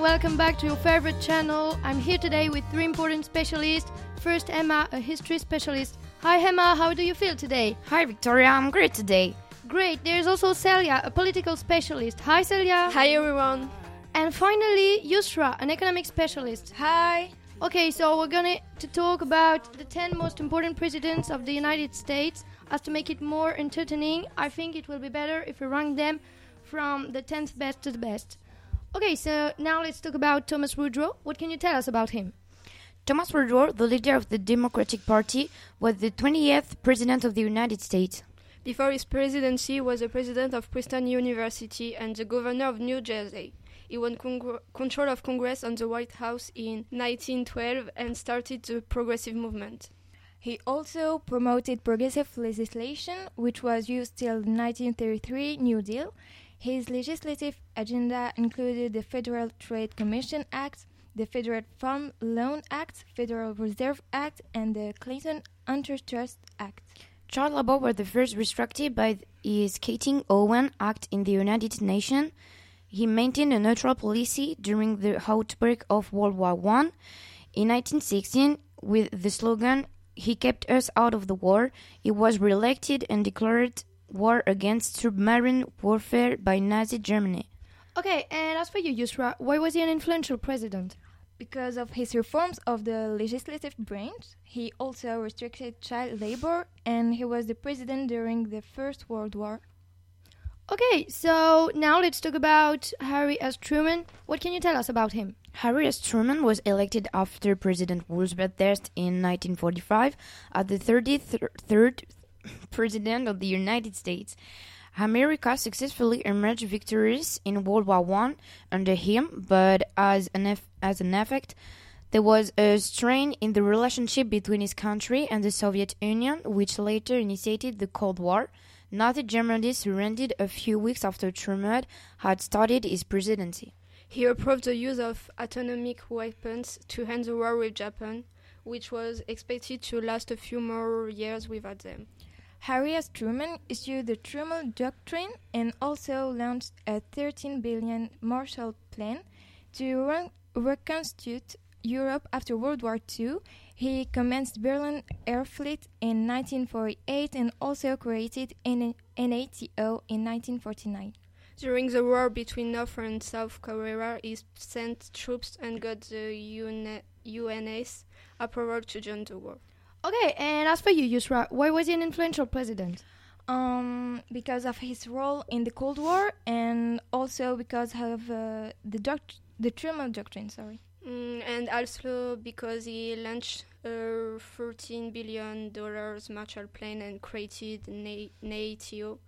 and welcome back to your favorite channel. I'm here today with three important specialists. First, Emma, a history specialist. Hi, Emma, how do you feel today? Hi, Victoria, I'm great today. Great, there's also Celia, a political specialist. Hi, Celia. Hi, everyone. And finally, Yusra, an economic specialist. Hi. Okay, so we're going to talk about the 10 most important presidents of the United States. As to make it more entertaining, I think it will be better if we rank them from the 10th best to the best. Okay, so now let's talk about Thomas Woodrow. What can you tell us about him? Thomas Woodrow, the leader of the Democratic Party, was the 20th President of the United States. Before his presidency, he was the president of Princeton University and the governor of New Jersey. He won congr- control of Congress and the White House in 1912 and started the progressive movement. He also promoted progressive legislation, which was used till the 1933 New Deal. His legislative agenda included the Federal Trade Commission Act, the Federal Farm Loan Act, Federal Reserve Act, and the Clayton Antitrust Act. Child labor was the first restricted by his Keating-Owen Act in the United Nations. He maintained a neutral policy during the outbreak of World War I. In 1916, with the slogan "He kept us out of the war," he was re-elected and declared war against submarine warfare by Nazi Germany. Okay, and as for you, Yusra, why was he an influential president? Because of his reforms of the legislative branch, he also restricted child labor and he was the president during the First World War. Okay, so now let's talk about Harry S. Truman. What can you tell us about him? Harry S. Truman was elected after President Roosevelt's death in 1945 at the 33rd President of the United States. America successfully emerged victorious in World War I under him, but as an, eff- as an effect, there was a strain in the relationship between his country and the Soviet Union, which later initiated the Cold War. Nazi Germany surrendered a few weeks after Truman had started his presidency. He approved the use of atomic weapons to end the war with Japan, which was expected to last a few more years without them. Harry S. Truman issued the Truman Doctrine and also launched a 13 billion Marshall Plan to re- reconstitute Europe after World War II. He commenced Berlin Airlift in 1948 and also created NATO in 1949. During the war between North and South Korea, he sent troops and got the UN- UNS approval to join the war. Okay, and as for you, Yusra, why was he an influential president? Um, because of his role in the Cold War and also because of uh, the doc- the Truman Doctrine. Sorry. Mm, and also because he launched a 13 billion dollars Marshall Plan and created Na- NATO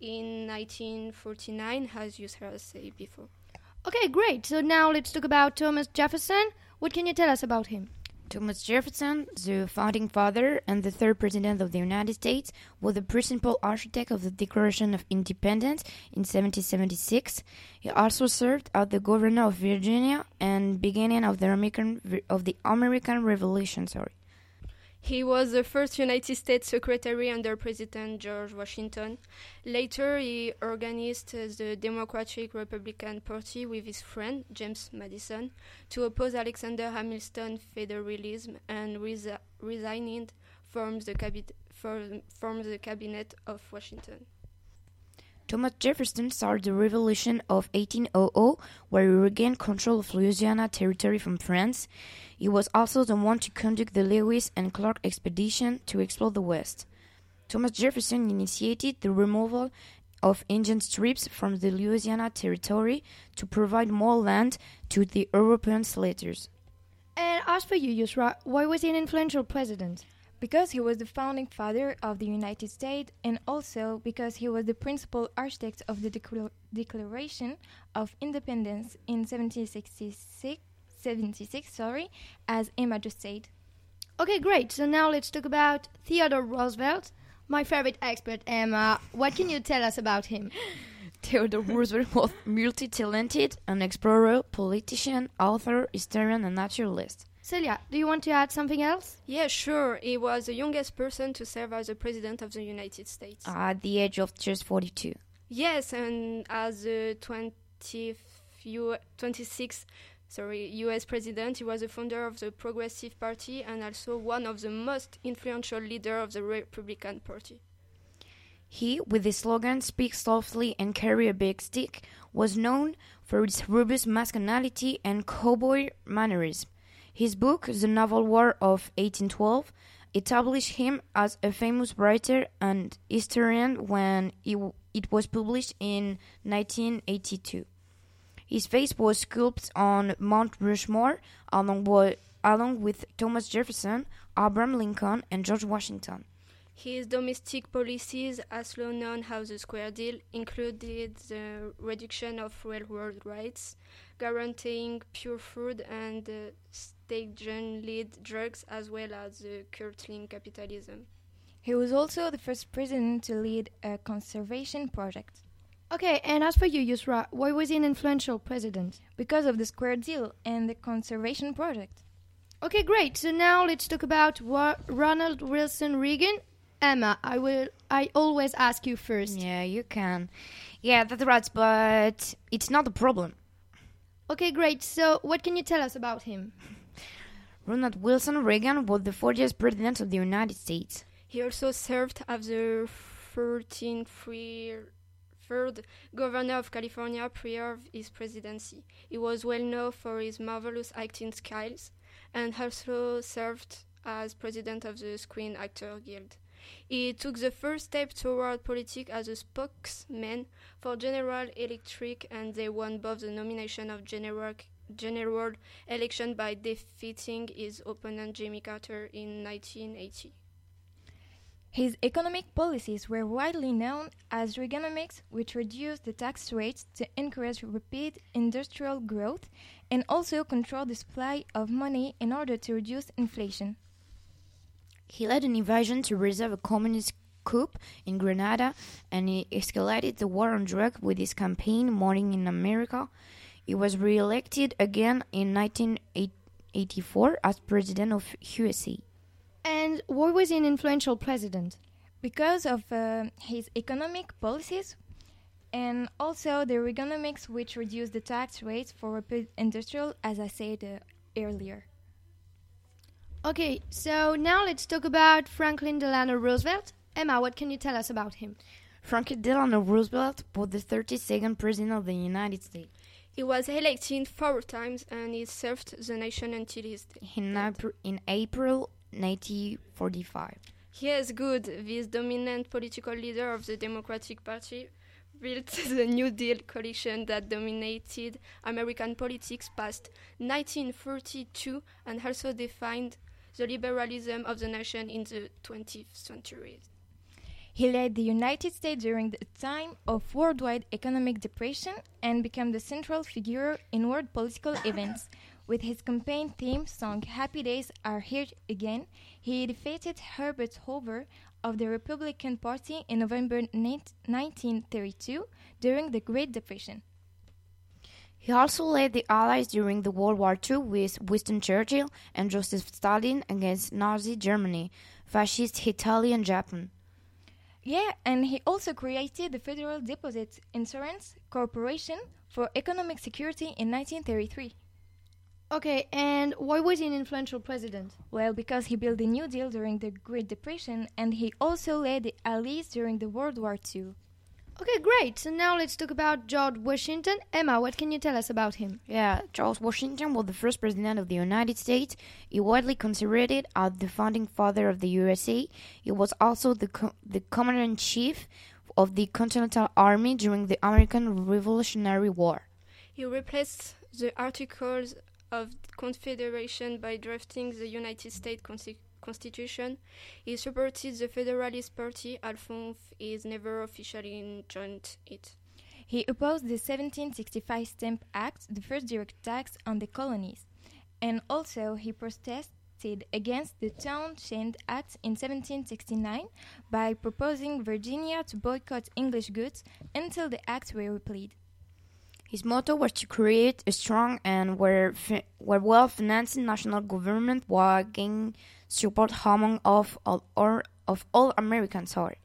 in 1949, as you said before. Okay, great. So now let's talk about Thomas Jefferson. What can you tell us about him? Thomas Jefferson, the founding father and the third president of the United States, was the principal architect of the Declaration of Independence in 1776. He also served as the governor of Virginia and beginning of the American of the American Revolution. Sorry. He was the first United States Secretary under President George Washington. Later, he organized the Democratic Republican Party with his friend James Madison to oppose Alexander Hamilton's federalism and resi- resigned from the, from, from the cabinet of Washington. Thomas Jefferson started the Revolution of 1800, where he regained control of Louisiana territory from France. He was also the one to conduct the Lewis and Clark expedition to explore the West. Thomas Jefferson initiated the removal of Indian tribes from the Louisiana territory to provide more land to the European settlers. And as for you, Yusra, why was he an influential president? Because he was the founding father of the United States and also because he was the principal architect of the Decla- Declaration of Independence in 1766, 76, sorry, as Emma just said. Okay, great. So now let's talk about Theodore Roosevelt, my favorite expert, Emma. What can you tell us about him? Theodore Roosevelt was multi-talented, an explorer, politician, author, historian, and naturalist. Celia, do you want to add something else? Yeah, sure. He was the youngest person to serve as the President of the United States. At the age of just 42. Yes, and as the 20th, 26th sorry, US president. He was a founder of the Progressive Party and also one of the most influential leaders of the Republican Party. He, with the slogan Speak softly and carry a big stick, was known for his robust masculinity and cowboy mannerism. His book, The Naval War of 1812, established him as a famous writer and historian when it, was published in 1982. His face was sculpted on Mount Rushmore along, along with Thomas Jefferson, Abraham Lincoln, and George Washington. His domestic policies, as also known as the Square Deal, included the reduction of railroad rates, guaranteeing pure food and uh, state-lead drugs, as well as uh, curtailing capitalism. He was also the first president to lead a conservation project. Okay, and as for you, Yusra, why was he an influential president? Because of the Square Deal and the conservation project. Okay, great. So now let's talk about Wa- Ronald Wilson Reagan Emma, I will. I always ask you first. Yeah, you can. Yeah, that's right, but it's not a problem. Okay, great. So, what can you tell us about him? Ronald Wilson Reagan was the 40th president of the United States. He also served as the 13th third governor of California prior to his presidency. He was well known for his marvelous acting skills and also served as president of the Screen Actor Guild. He took the first step toward politics as a spokesman for General Electric, and they won both the nomination of general general election by defeating his opponent Jimmy Carter in 1980. His economic policies were widely known as Reaganomics, which reduced the tax rates to encourage rapid industrial growth and also control the supply of money in order to reduce inflation. He led an invasion to reserve a communist coup in Grenada and he escalated the war on drugs with his campaign Morning in America. He was re-elected again in 1984 as president of USA. And why was he an influential president? Because of uh, his economic policies and also the Reaganomics which reduced the tax rates for industrial as I said uh, earlier. Okay, so now let's talk about Franklin Delano Roosevelt. Emma, what can you tell us about him? Franklin Delano Roosevelt was the 32nd President of the United States. He was elected four times and he served the nation until his death. In, April, in April 1945. Yes, good. This dominant political leader of the Democratic Party built the New Deal coalition that dominated American politics past 1942 and also defined the liberalism of the nation in the 20th century. He led the United States during the time of worldwide economic depression and became the central figure in world political events. With his campaign theme song Happy Days Are Here Again, he defeated Herbert Hoover of the Republican Party in November 1932 during the Great Depression. He also led the Allies during the World War II with Winston Churchill and Joseph Stalin against Nazi Germany, fascist Italy, and Japan. Yeah, and he also created the Federal Deposit Insurance Corporation for economic security in 1933. Okay, and why was he an influential president? Well, because he built the New Deal during the Great Depression and he also led the Allies during the World War II. Okay, great. So now let's talk about George Washington. Emma, what can you tell us about him? Yeah, George Washington was the first president of the United States. He widely considered as the founding father of the USA. He was also the co- the commander in chief of the Continental Army during the American Revolutionary War. He replaced the Articles of Confederation by drafting the United States Constitution constitution. He supported the Federalist Party, although he never officially joined it. He opposed the 1765 Stamp Act, the first direct tax on the colonies, and also he protested against the Townshend Act in 1769 by proposing Virginia to boycott English goods until the acts were repealed. His motto was to create a strong and where, well financed national government while gaining support among of all, or of all Americans. Sorry.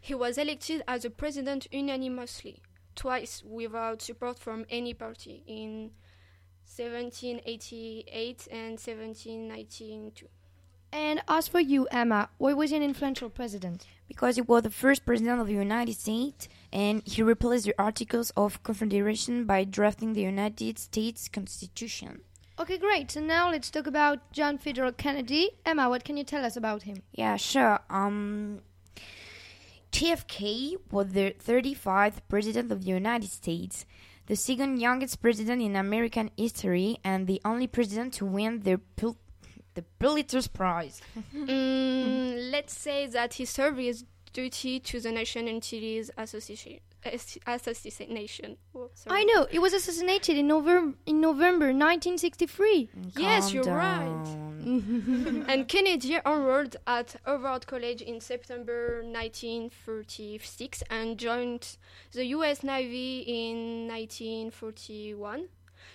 He was elected as a president unanimously, twice without support from any party. In 1788 and 1792. And as for you, Emma, why was he an influential president? Because he was the first president of the United States and he replaced the Articles of Confederation by drafting the United States Constitution. Okay, great. So now let's talk about John Fitzgerald Kennedy. Emma, what can you tell us about him? Yeah, sure. Um, JFK was the 35th president of the United States, the second youngest president in American history, and the only president to win the Pul- the Pulitzer Prize. Mm, let's say that he served his duty to the nation until his association. ass- Assassination. Oh. I know, he was assassinated in November in November 1963. Yes, you're right. and Kennedy enrolled at Harvard College in September 1936 and joined the US Navy in 1941.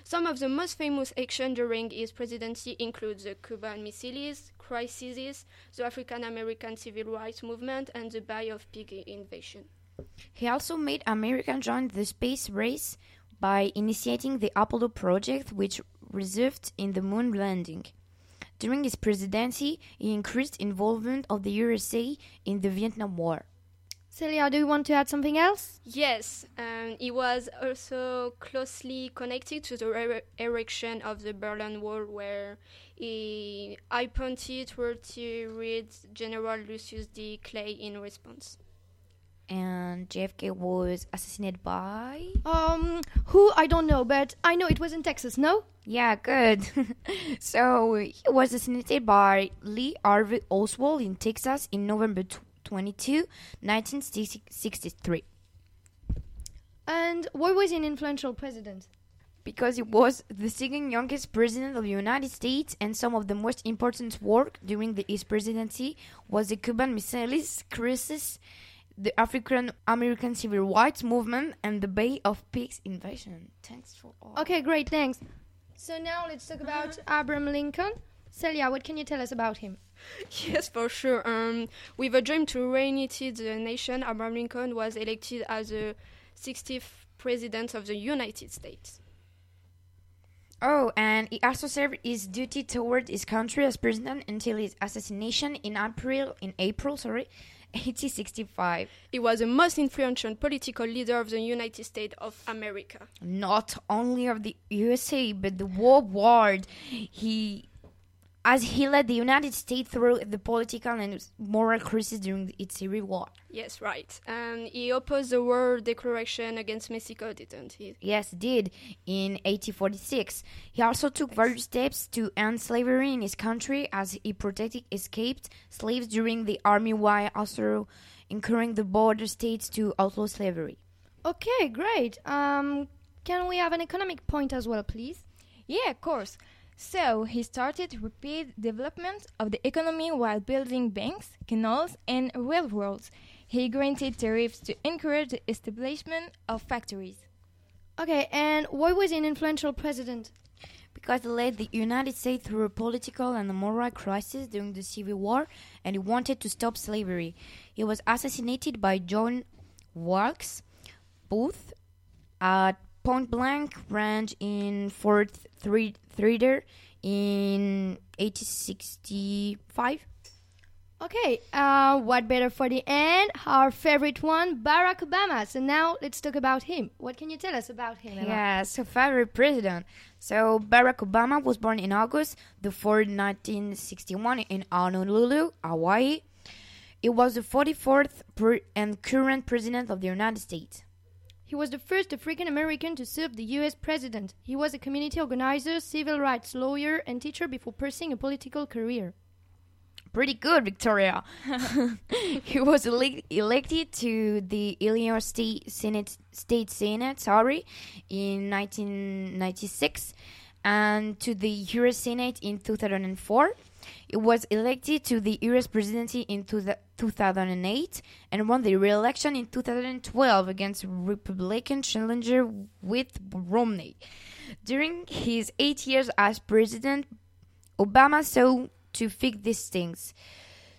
Some of the most famous actions during his presidency include the Cuban Missiles Crisis, the African American Civil Rights Movement, and the Bay of Pigs invasion. He also made America join the space race by initiating the Apollo project, which resulted in the moon landing. During his presidency, he increased involvement of the USA in the Vietnam War. Celia, do you want to add something else? Yes, um, he was also closely connected to the er- erection of the Berlin Wall, where he I pointed appointed Walter read General Lucius D. Clay in response. And JFK was assassinated by. Um, who? I don't know, but I know it was in Texas, no? Yeah, good. so he was assassinated by Lee Harvey Oswald in Texas in November tw 22, 1963. And why was he an influential president? because he was the second youngest president of the United States, and some of the most important work during the, his presidency was the Cuban Missile Crisis, the African American Civil Rights Movement, and the Bay of Pigs invasion. Thanks for all. Okay, great, thanks. So now let's talk about Abraham Lincoln. Celia, what can you tell us about him? Yes, for sure. Um, with a dream to reunite the nation, Abraham Lincoln was elected as the 60th president of the United States. Oh, and he also served his duty toward his country as president until his assassination in April in April, sorry, 1865. He was the most influential political leader of the United States of America. not only of the USA but the world war. He, as he led the United States through the political and moral crisis during its civil war. Yes, right. And he opposed the war declaration against Mexico, didn't he? Yes, did in 1846. He also took various steps to end slavery in his country, as he protected escaped slaves during the army, while also encouraging the border states to outlaw slavery. Okay, great. Um, can we have an economic point as well, please? Yeah, of course. So he started rapid development of the economy while building banks, canals, and railroads. He granted tariffs to encourage the establishment of factories. Okay, and why was he an influential president? because he led the United States through a political and moral crisis during the Civil War and he wanted to stop slavery. He was assassinated by John Wilkes Booth at point blank range in Fort Thre- Threader in 1865. Okay, uh, what better for the end? Our favorite one, Barack Obama. So now let's talk about him. What can you tell us about him? Emma? Yeah, so favorite president. So Barack Obama was born in August the 4th, 1961 in Honolulu, Hawaii. He was the 44th pre- and current president of the United States. He was the first African American to serve the US president. He was a community organizer, civil rights lawyer, and teacher before pursuing a political career. Pretty good, Victoria. he was ele- elected to the Illinois State Senate, State Senate, sorry, in 1996, and to the U.S. Senate in 2004. He was elected to the U.S. presidency in two- 2008 and won the re-election in 2012 against Republican challenger Mitt Romney. During his eight years as president, Obama saw to fix these things.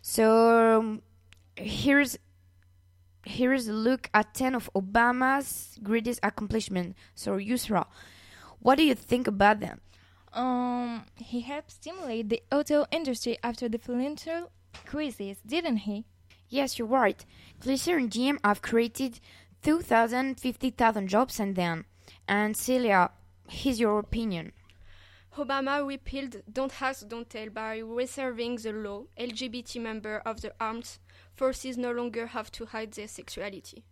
So um, here's here's a look at 10 of Obama's greatest accomplishments. So Yusra, What do you think about them? Um, he helped stimulate the auto industry after the financial crisis, didn't he? Yes, you're right. Chrysler and GM have created 2,000, 50,000 jobs and then. And Celia, here's your opinion. Obama repealed Don't Ask, Don't Tell by reserving the law. LGBT members of the armed forces no longer have to hide their sexuality.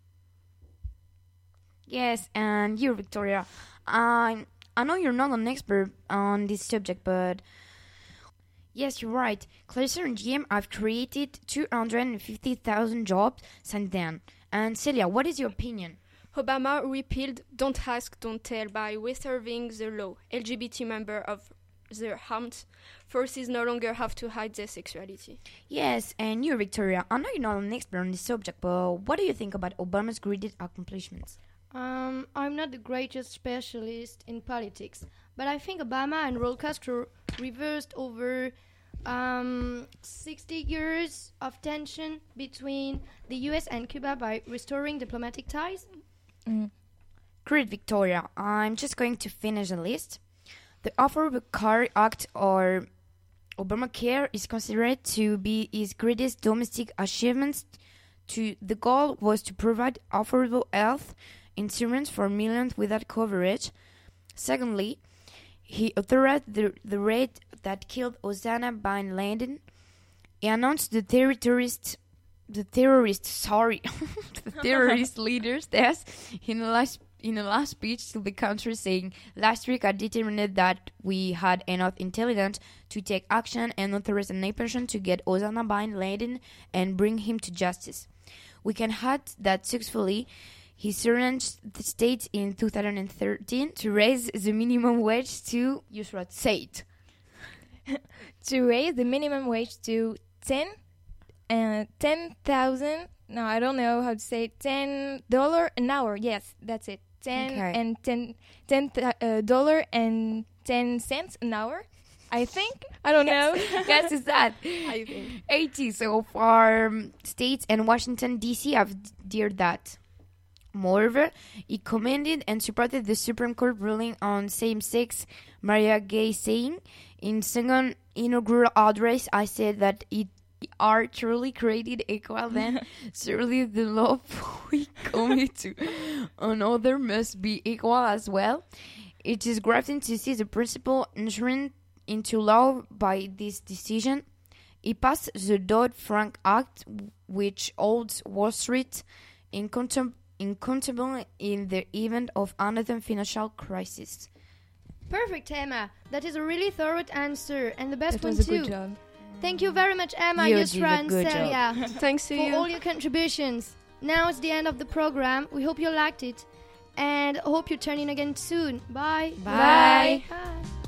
Yes, and you, Victoria. I I know you're not an expert on this subject, but yes, you're right. Chrysler and GM have created 250,000 jobs since then. And Celia, what is your opinion? Obama repealed Don't Ask, Don't Tell by reserving the law. LGBT members of the armed forces no longer have to hide their sexuality. Yes, and you, Victoria. I know you're not an expert on this subject, but what do you think about Obama's greatest accomplishments? Um, I'm not the greatest specialist in politics, but I think Obama and Raul Castro reversed over um, 60 years of tension between the US and Cuba by restoring diplomatic ties. Mm. Great, Victoria. I'm just going to finish the list. The Affordable Care Act or Obamacare is considered to be his greatest domestic achievement. To the goal was to provide affordable health insurance for millions without coverage. Secondly, he authorized the, the raid that killed Osama bin Laden. He announced the terrorist, the terrorist, sorry, the terrorist leaders' deaths in the last in a last speech to the country, saying, "Last week I determined that we had enough intelligence to take action and authorize a nation to get Osama bin Laden and bring him to justice. We can add that successfully." He challenged the state in 2013 to raise the minimum wage to, Yusrat, say it. To raise the minimum wage to 10 uh, 10,000 no I don't know how to say it, 10 dollar an hour yes that's it 10 Okay. and 10 10 th- uh, dollar and 10 cents an hour I think I don't know Guess is that I think. 80 so far um, states and Washington D.C. have dared that. Moreover, he commended and supported the Supreme Court ruling on same-sex marriage, gay, saying, "In second inaugural address, I said that it are truly created equal. Then surely the love we commit to another must be equal as well. It is gratifying to see the principle enshrined into law by this decision." He passed the Dodd-Frank Act, which holds Wall Street in contem- accountable in the event of another financial crisis. Perfect, Emma. That is a really thorough answer, and the best that one was a too. good job Thank you very much, Emma, You Yusra, did a and good job. Celia, Thanks to for you. all your contributions. Now it's the end of the program. We hope you liked it, and hope you turn in again soon. Bye. Bye. Bye.